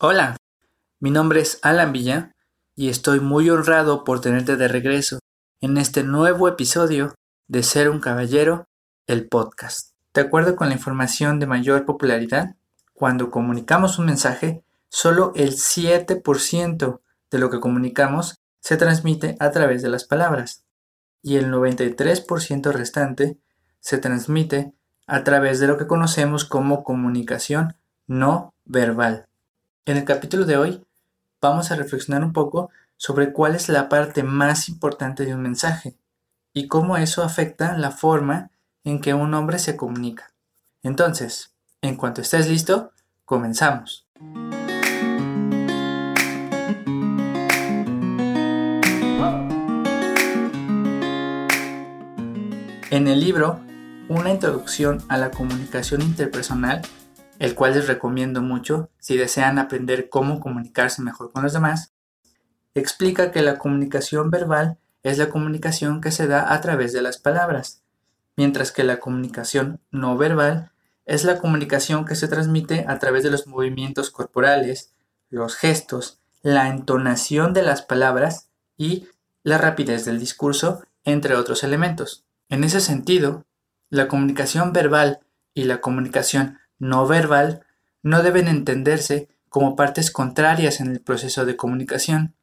Hola, mi nombre es Alan Villa y estoy muy honrado por tenerte de regreso en este nuevo episodio de Ser un Caballero, el podcast. De acuerdo con la información de mayor popularidad, cuando comunicamos un mensaje, solo el 7% de lo que comunicamos se transmite a través de las palabras y el 93% restante se transmite a través de lo que conocemos como comunicación no verbal. En el capítulo de hoy vamos a reflexionar un poco sobre cuál es la parte más importante de un mensaje y cómo eso afecta la forma en que un hombre se comunica. Entonces, en cuanto estés listo, comenzamos. En el libro Una introducción a la comunicación interpersonal el cual les recomiendo mucho si desean aprender cómo comunicarse mejor con los demás, explica que la comunicación verbal es la comunicación que se da a través de las palabras, mientras que la comunicación no verbal es la comunicación que se transmite a través de los movimientos corporales, los gestos, la entonación de las palabras y la rapidez del discurso, entre otros elementos. En ese sentido, la comunicación verbal y la comunicación no verbal no deben entenderse como partes contrarias en el proceso de comunicación,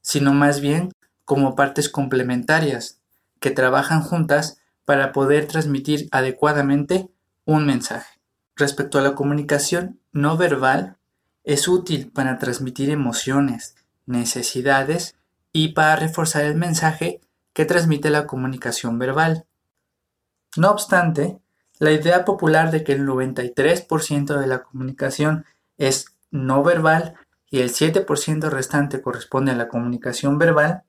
sino más bien como partes complementarias que trabajan juntas para poder transmitir adecuadamente un mensaje. Respecto a la comunicación no verbal, es útil para transmitir emociones, necesidades y para reforzar el mensaje que transmite la comunicación verbal. No obstante, la idea popular de que el 93% de la comunicación es no verbal y el 7% restante corresponde a la comunicación verbal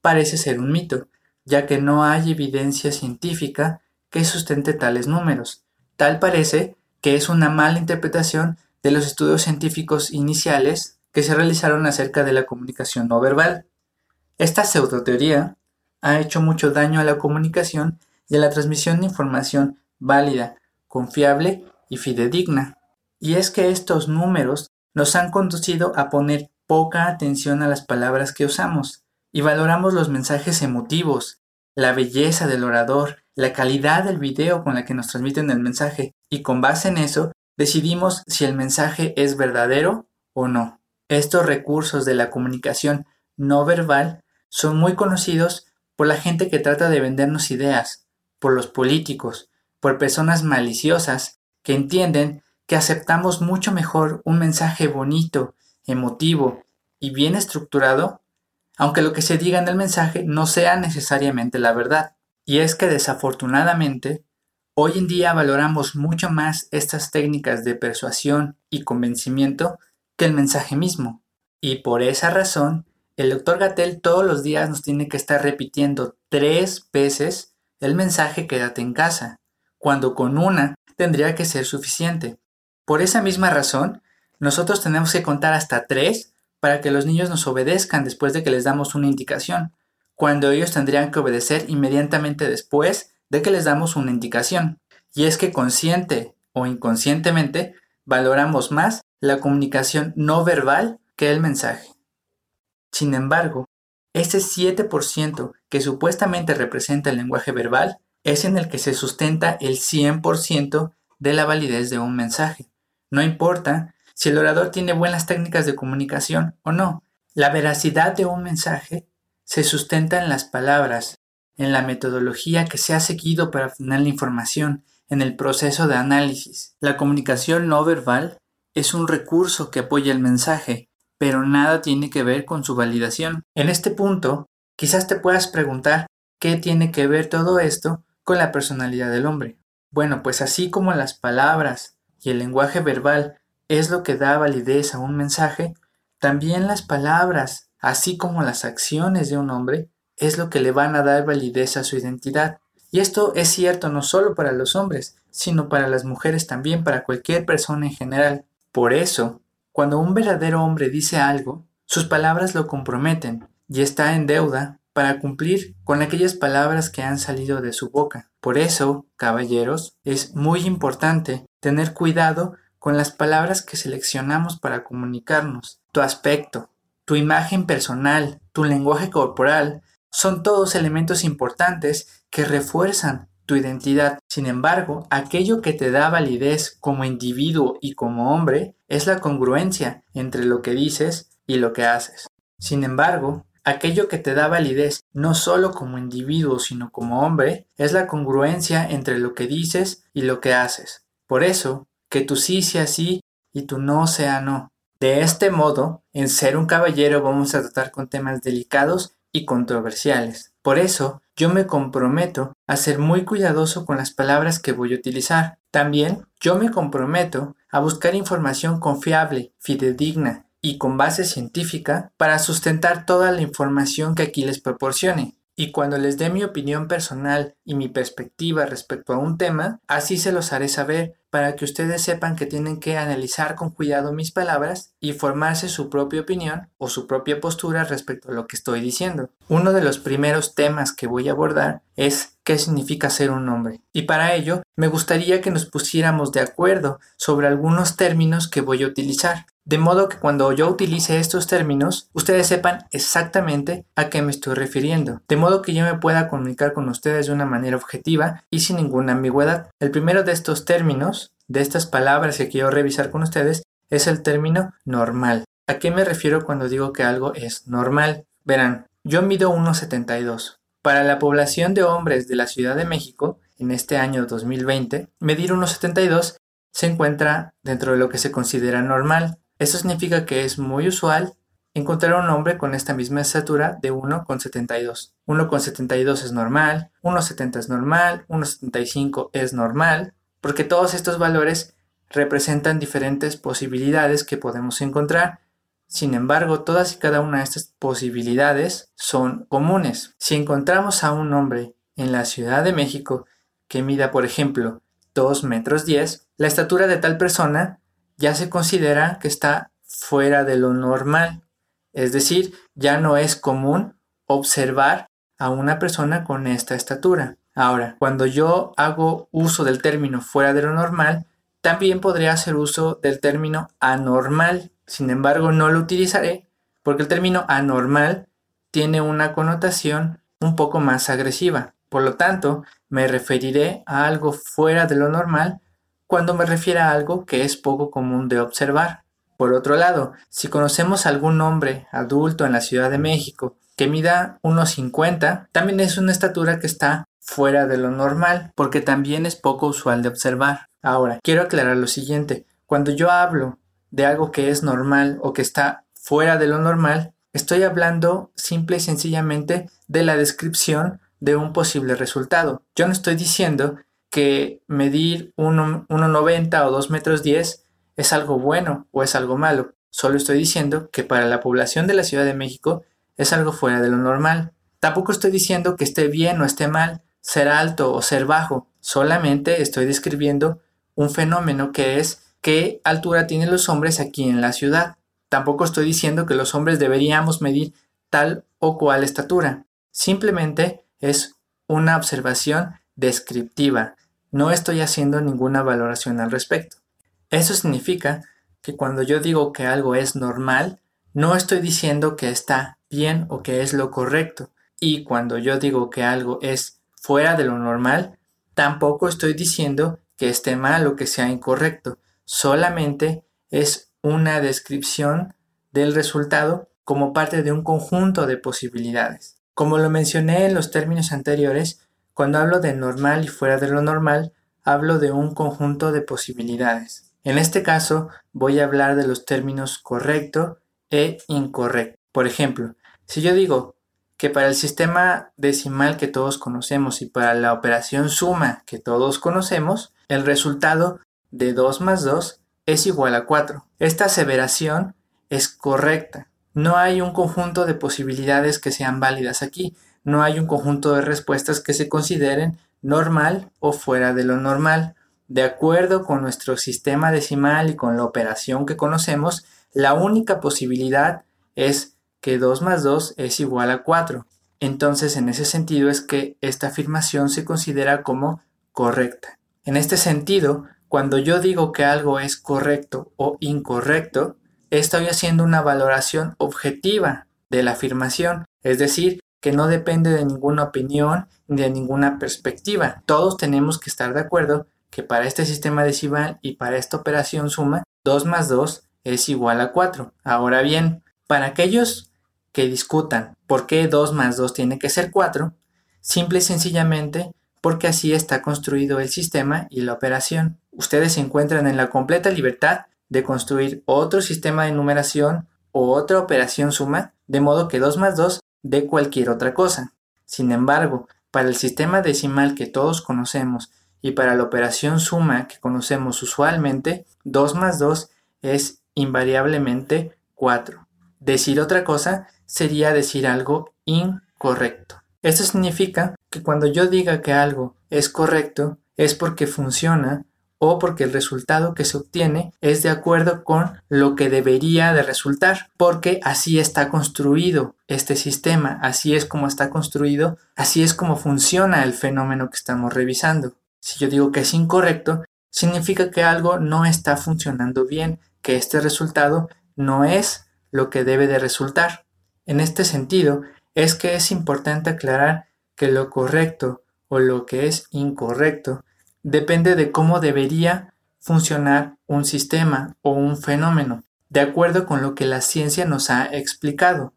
parece ser un mito, ya que no hay evidencia científica que sustente tales números. Tal parece que es una mala interpretación de los estudios científicos iniciales que se realizaron acerca de la comunicación no verbal. Esta pseudoteoría ha hecho mucho daño a la comunicación y a la transmisión de información válida, confiable y fidedigna. Y es que estos números nos han conducido a poner poca atención a las palabras que usamos y valoramos los mensajes emotivos, la belleza del orador, la calidad del video con la que nos transmiten el mensaje y con base en eso decidimos si el mensaje es verdadero o no. Estos recursos de la comunicación no verbal son muy conocidos por la gente que trata de vendernos ideas, por los políticos, por personas maliciosas que entienden que aceptamos mucho mejor un mensaje bonito, emotivo y bien estructurado, aunque lo que se diga en el mensaje no sea necesariamente la verdad. Y es que desafortunadamente, hoy en día valoramos mucho más estas técnicas de persuasión y convencimiento que el mensaje mismo. Y por esa razón, el doctor Gatel todos los días nos tiene que estar repitiendo tres veces el mensaje quédate en casa cuando con una tendría que ser suficiente. Por esa misma razón, nosotros tenemos que contar hasta tres para que los niños nos obedezcan después de que les damos una indicación, cuando ellos tendrían que obedecer inmediatamente después de que les damos una indicación. Y es que consciente o inconscientemente valoramos más la comunicación no verbal que el mensaje. Sin embargo, ese 7% que supuestamente representa el lenguaje verbal es en el que se sustenta el 100% de la validez de un mensaje. No importa si el orador tiene buenas técnicas de comunicación o no. La veracidad de un mensaje se sustenta en las palabras, en la metodología que se ha seguido para afinar la información, en el proceso de análisis. La comunicación no verbal es un recurso que apoya el mensaje, pero nada tiene que ver con su validación. En este punto, quizás te puedas preguntar qué tiene que ver todo esto con la personalidad del hombre. Bueno, pues así como las palabras y el lenguaje verbal es lo que da validez a un mensaje, también las palabras, así como las acciones de un hombre, es lo que le van a dar validez a su identidad. Y esto es cierto no solo para los hombres, sino para las mujeres también, para cualquier persona en general. Por eso, cuando un verdadero hombre dice algo, sus palabras lo comprometen y está en deuda para cumplir con aquellas palabras que han salido de su boca. Por eso, caballeros, es muy importante tener cuidado con las palabras que seleccionamos para comunicarnos. Tu aspecto, tu imagen personal, tu lenguaje corporal, son todos elementos importantes que refuerzan tu identidad. Sin embargo, aquello que te da validez como individuo y como hombre es la congruencia entre lo que dices y lo que haces. Sin embargo, aquello que te da validez no solo como individuo sino como hombre es la congruencia entre lo que dices y lo que haces. Por eso, que tu sí sea sí y tu no sea no. De este modo, en ser un caballero vamos a tratar con temas delicados y controversiales. Por eso, yo me comprometo a ser muy cuidadoso con las palabras que voy a utilizar. También, yo me comprometo a buscar información confiable, fidedigna y con base científica para sustentar toda la información que aquí les proporcione. Y cuando les dé mi opinión personal y mi perspectiva respecto a un tema, así se los haré saber para que ustedes sepan que tienen que analizar con cuidado mis palabras y formarse su propia opinión o su propia postura respecto a lo que estoy diciendo. Uno de los primeros temas que voy a abordar es qué significa ser un hombre. Y para ello me gustaría que nos pusiéramos de acuerdo sobre algunos términos que voy a utilizar. De modo que cuando yo utilice estos términos, ustedes sepan exactamente a qué me estoy refiriendo. De modo que yo me pueda comunicar con ustedes de una manera objetiva y sin ninguna ambigüedad. El primero de estos términos, de estas palabras que quiero revisar con ustedes, es el término normal. ¿A qué me refiero cuando digo que algo es normal? Verán, yo mido 1,72. Para la población de hombres de la Ciudad de México, en este año 2020, medir 1,72 se encuentra dentro de lo que se considera normal. Esto significa que es muy usual encontrar un hombre con esta misma estatura de 1,72. 1,72 es normal, 1,70 es normal, 1,75 es normal, porque todos estos valores representan diferentes posibilidades que podemos encontrar. Sin embargo, todas y cada una de estas posibilidades son comunes. Si encontramos a un hombre en la Ciudad de México que mida, por ejemplo, 2 metros 10, la estatura de tal persona ya se considera que está fuera de lo normal. Es decir, ya no es común observar a una persona con esta estatura. Ahora, cuando yo hago uso del término fuera de lo normal, también podría hacer uso del término anormal. Sin embargo, no lo utilizaré porque el término anormal tiene una connotación un poco más agresiva. Por lo tanto, me referiré a algo fuera de lo normal cuando me refiera a algo que es poco común de observar. Por otro lado, si conocemos algún hombre adulto en la Ciudad de México que mida unos 50, también es una estatura que está fuera de lo normal, porque también es poco usual de observar. Ahora, quiero aclarar lo siguiente. Cuando yo hablo de algo que es normal o que está fuera de lo normal, estoy hablando simple y sencillamente de la descripción de un posible resultado. Yo no estoy diciendo que medir 1,90 o 2 metros 10 es algo bueno o es algo malo. Solo estoy diciendo que para la población de la Ciudad de México es algo fuera de lo normal. Tampoco estoy diciendo que esté bien o esté mal ser alto o ser bajo. Solamente estoy describiendo un fenómeno que es qué altura tienen los hombres aquí en la ciudad. Tampoco estoy diciendo que los hombres deberíamos medir tal o cual estatura. Simplemente es una observación descriptiva no estoy haciendo ninguna valoración al respecto. Eso significa que cuando yo digo que algo es normal, no estoy diciendo que está bien o que es lo correcto. Y cuando yo digo que algo es fuera de lo normal, tampoco estoy diciendo que esté mal o que sea incorrecto. Solamente es una descripción del resultado como parte de un conjunto de posibilidades. Como lo mencioné en los términos anteriores, cuando hablo de normal y fuera de lo normal, hablo de un conjunto de posibilidades. En este caso, voy a hablar de los términos correcto e incorrecto. Por ejemplo, si yo digo que para el sistema decimal que todos conocemos y para la operación suma que todos conocemos, el resultado de 2 más 2 es igual a 4. Esta aseveración es correcta. No hay un conjunto de posibilidades que sean válidas aquí, no hay un conjunto de respuestas que se consideren normal o fuera de lo normal. De acuerdo con nuestro sistema decimal y con la operación que conocemos, la única posibilidad es que 2 más 2 es igual a 4. Entonces, en ese sentido es que esta afirmación se considera como correcta. En este sentido, cuando yo digo que algo es correcto o incorrecto, estoy haciendo una valoración objetiva de la afirmación, es decir, que no depende de ninguna opinión ni de ninguna perspectiva. Todos tenemos que estar de acuerdo que para este sistema decimal y para esta operación suma, 2 más 2 es igual a 4. Ahora bien, para aquellos que discutan por qué 2 más 2 tiene que ser 4, simple y sencillamente porque así está construido el sistema y la operación. Ustedes se encuentran en la completa libertad de construir otro sistema de numeración o otra operación suma, de modo que 2 más 2 dé cualquier otra cosa. Sin embargo, para el sistema decimal que todos conocemos y para la operación suma que conocemos usualmente, 2 más 2 es invariablemente 4. Decir otra cosa sería decir algo incorrecto. Esto significa que cuando yo diga que algo es correcto es porque funciona o porque el resultado que se obtiene es de acuerdo con lo que debería de resultar, porque así está construido este sistema, así es como está construido, así es como funciona el fenómeno que estamos revisando. Si yo digo que es incorrecto, significa que algo no está funcionando bien, que este resultado no es lo que debe de resultar. En este sentido, es que es importante aclarar que lo correcto o lo que es incorrecto depende de cómo debería funcionar un sistema o un fenómeno, de acuerdo con lo que la ciencia nos ha explicado.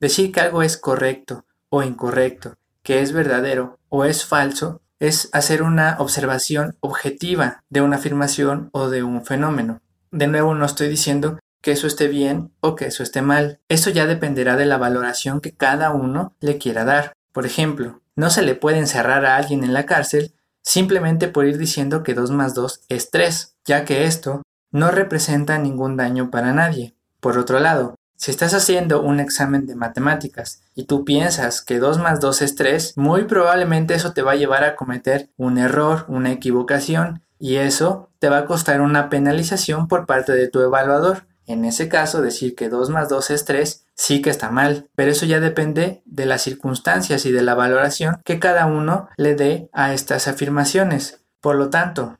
Decir que algo es correcto o incorrecto, que es verdadero o es falso, es hacer una observación objetiva de una afirmación o de un fenómeno. De nuevo, no estoy diciendo que eso esté bien o que eso esté mal. Eso ya dependerá de la valoración que cada uno le quiera dar. Por ejemplo, no se le puede encerrar a alguien en la cárcel simplemente por ir diciendo que 2 más 2 es 3, ya que esto no representa ningún daño para nadie. Por otro lado, si estás haciendo un examen de matemáticas y tú piensas que 2 más 2 es 3, muy probablemente eso te va a llevar a cometer un error, una equivocación, y eso te va a costar una penalización por parte de tu evaluador. En ese caso, decir que 2 más 2 es 3 sí que está mal, pero eso ya depende de las circunstancias y de la valoración que cada uno le dé a estas afirmaciones. Por lo tanto,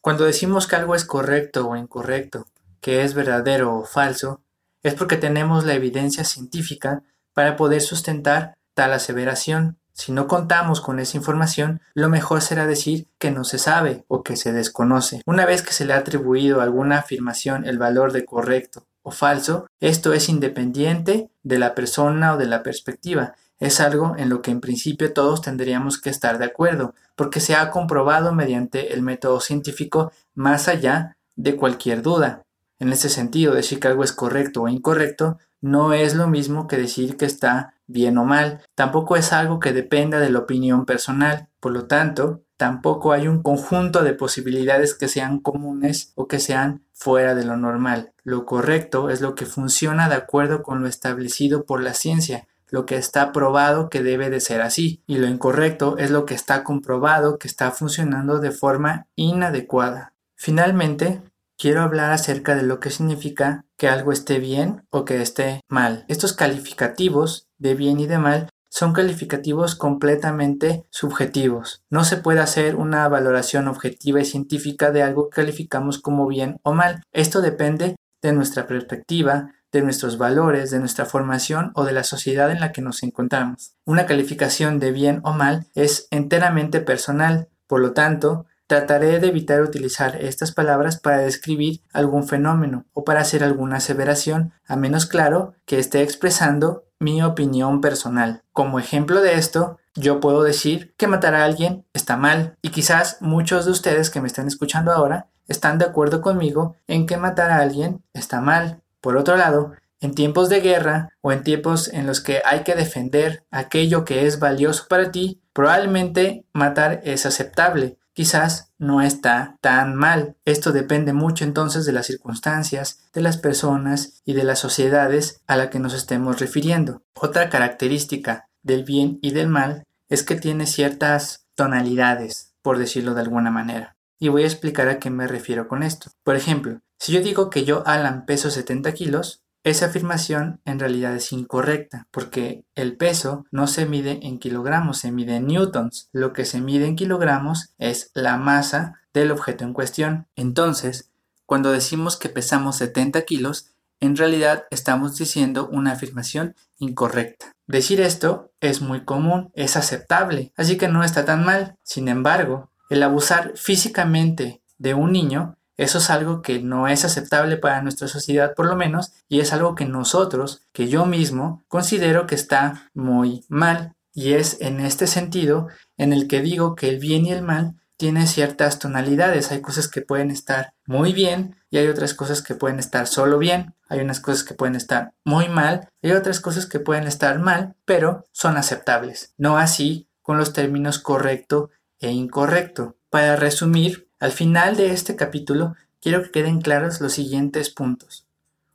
cuando decimos que algo es correcto o incorrecto, que es verdadero o falso, es porque tenemos la evidencia científica para poder sustentar tal aseveración. Si no contamos con esa información, lo mejor será decir que no se sabe o que se desconoce. Una vez que se le ha atribuido a alguna afirmación el valor de correcto o falso, esto es independiente de la persona o de la perspectiva. Es algo en lo que en principio todos tendríamos que estar de acuerdo, porque se ha comprobado mediante el método científico más allá de cualquier duda. En ese sentido, decir que algo es correcto o incorrecto no es lo mismo que decir que está bien o mal. Tampoco es algo que dependa de la opinión personal. Por lo tanto, tampoco hay un conjunto de posibilidades que sean comunes o que sean fuera de lo normal. Lo correcto es lo que funciona de acuerdo con lo establecido por la ciencia, lo que está probado que debe de ser así, y lo incorrecto es lo que está comprobado que está funcionando de forma inadecuada. Finalmente, quiero hablar acerca de lo que significa que algo esté bien o que esté mal. Estos calificativos de bien y de mal son calificativos completamente subjetivos. No se puede hacer una valoración objetiva y científica de algo que calificamos como bien o mal. Esto depende de nuestra perspectiva, de nuestros valores, de nuestra formación o de la sociedad en la que nos encontramos. Una calificación de bien o mal es enteramente personal, por lo tanto, Trataré de evitar utilizar estas palabras para describir algún fenómeno o para hacer alguna aseveración, a menos claro que esté expresando mi opinión personal. Como ejemplo de esto, yo puedo decir que matar a alguien está mal y quizás muchos de ustedes que me están escuchando ahora están de acuerdo conmigo en que matar a alguien está mal. Por otro lado, en tiempos de guerra o en tiempos en los que hay que defender aquello que es valioso para ti, probablemente matar es aceptable, quizás no está tan mal. Esto depende mucho entonces de las circunstancias, de las personas y de las sociedades a la que nos estemos refiriendo. Otra característica del bien y del mal es que tiene ciertas tonalidades, por decirlo de alguna manera. Y voy a explicar a qué me refiero con esto. Por ejemplo, si yo digo que yo, Alan, peso 70 kilos, esa afirmación en realidad es incorrecta, porque el peso no se mide en kilogramos, se mide en newtons. Lo que se mide en kilogramos es la masa del objeto en cuestión. Entonces, cuando decimos que pesamos 70 kilos, en realidad estamos diciendo una afirmación incorrecta. Decir esto es muy común, es aceptable, así que no está tan mal. Sin embargo, el abusar físicamente de un niño eso es algo que no es aceptable para nuestra sociedad por lo menos y es algo que nosotros, que yo mismo, considero que está muy mal. Y es en este sentido en el que digo que el bien y el mal tienen ciertas tonalidades. Hay cosas que pueden estar muy bien y hay otras cosas que pueden estar solo bien. Hay unas cosas que pueden estar muy mal y hay otras cosas que pueden estar mal, pero son aceptables. No así con los términos correcto e incorrecto. Para resumir, al final de este capítulo quiero que queden claros los siguientes puntos.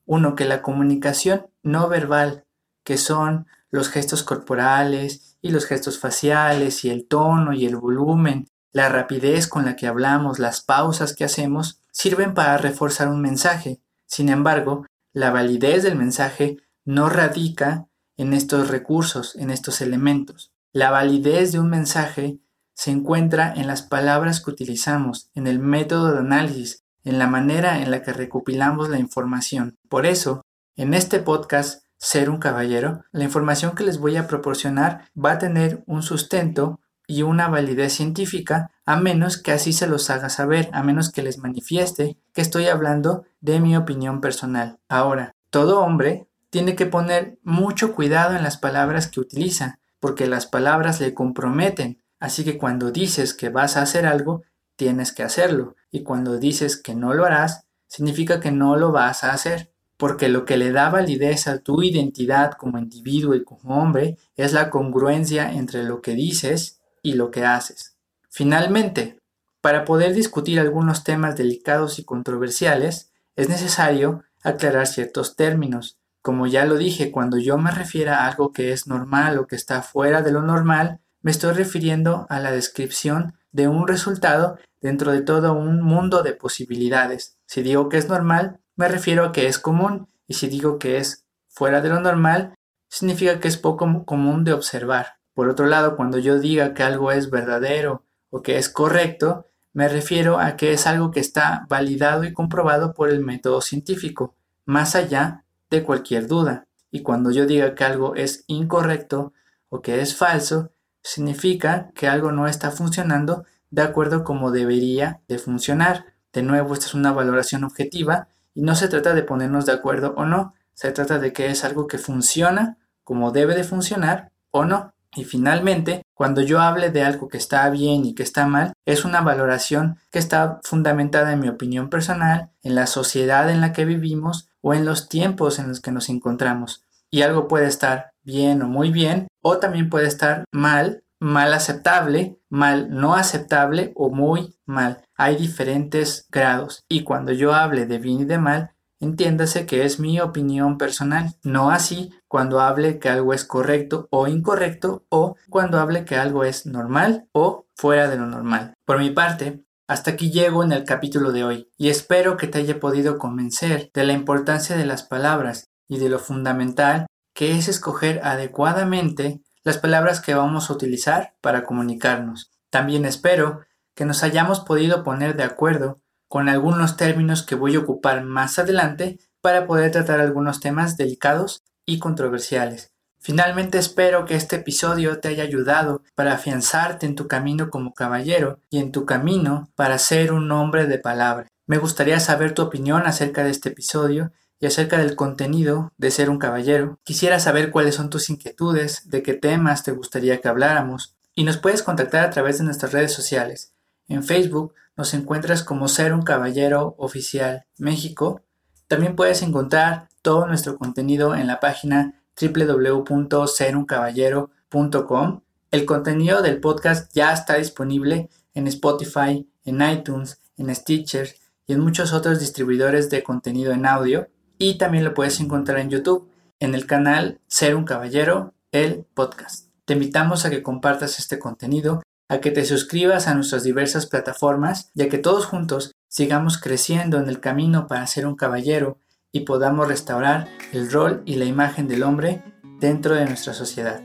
Uno, que la comunicación no verbal, que son los gestos corporales y los gestos faciales y el tono y el volumen, la rapidez con la que hablamos, las pausas que hacemos, sirven para reforzar un mensaje. Sin embargo, la validez del mensaje no radica en estos recursos, en estos elementos. La validez de un mensaje se encuentra en las palabras que utilizamos, en el método de análisis, en la manera en la que recopilamos la información. Por eso, en este podcast, Ser un Caballero, la información que les voy a proporcionar va a tener un sustento y una validez científica, a menos que así se los haga saber, a menos que les manifieste que estoy hablando de mi opinión personal. Ahora, todo hombre tiene que poner mucho cuidado en las palabras que utiliza, porque las palabras le comprometen, Así que cuando dices que vas a hacer algo, tienes que hacerlo. Y cuando dices que no lo harás, significa que no lo vas a hacer. Porque lo que le da validez a tu identidad como individuo y como hombre es la congruencia entre lo que dices y lo que haces. Finalmente, para poder discutir algunos temas delicados y controversiales, es necesario aclarar ciertos términos. Como ya lo dije, cuando yo me refiero a algo que es normal o que está fuera de lo normal, me estoy refiriendo a la descripción de un resultado dentro de todo un mundo de posibilidades. Si digo que es normal, me refiero a que es común, y si digo que es fuera de lo normal, significa que es poco común de observar. Por otro lado, cuando yo diga que algo es verdadero o que es correcto, me refiero a que es algo que está validado y comprobado por el método científico, más allá de cualquier duda. Y cuando yo diga que algo es incorrecto o que es falso, significa que algo no está funcionando de acuerdo como debería de funcionar. De nuevo, esta es una valoración objetiva y no se trata de ponernos de acuerdo o no, se trata de que es algo que funciona como debe de funcionar o no. Y finalmente, cuando yo hable de algo que está bien y que está mal, es una valoración que está fundamentada en mi opinión personal, en la sociedad en la que vivimos o en los tiempos en los que nos encontramos. Y algo puede estar bien o muy bien, o también puede estar mal, mal aceptable, mal no aceptable o muy mal. Hay diferentes grados y cuando yo hable de bien y de mal, entiéndase que es mi opinión personal, no así cuando hable que algo es correcto o incorrecto o cuando hable que algo es normal o fuera de lo normal. Por mi parte, hasta aquí llego en el capítulo de hoy y espero que te haya podido convencer de la importancia de las palabras y de lo fundamental que es escoger adecuadamente las palabras que vamos a utilizar para comunicarnos. También espero que nos hayamos podido poner de acuerdo con algunos términos que voy a ocupar más adelante para poder tratar algunos temas delicados y controversiales. Finalmente espero que este episodio te haya ayudado para afianzarte en tu camino como caballero y en tu camino para ser un hombre de palabra. Me gustaría saber tu opinión acerca de este episodio y acerca del contenido de ser un caballero. Quisiera saber cuáles son tus inquietudes, de qué temas te gustaría que habláramos, y nos puedes contactar a través de nuestras redes sociales. En Facebook nos encuentras como Ser un Caballero Oficial México. También puedes encontrar todo nuestro contenido en la página www.seruncaballero.com. El contenido del podcast ya está disponible en Spotify, en iTunes, en Stitcher y en muchos otros distribuidores de contenido en audio y también lo puedes encontrar en YouTube en el canal Ser un Caballero, el podcast. Te invitamos a que compartas este contenido, a que te suscribas a nuestras diversas plataformas y a que todos juntos sigamos creciendo en el camino para ser un caballero y podamos restaurar el rol y la imagen del hombre dentro de nuestra sociedad.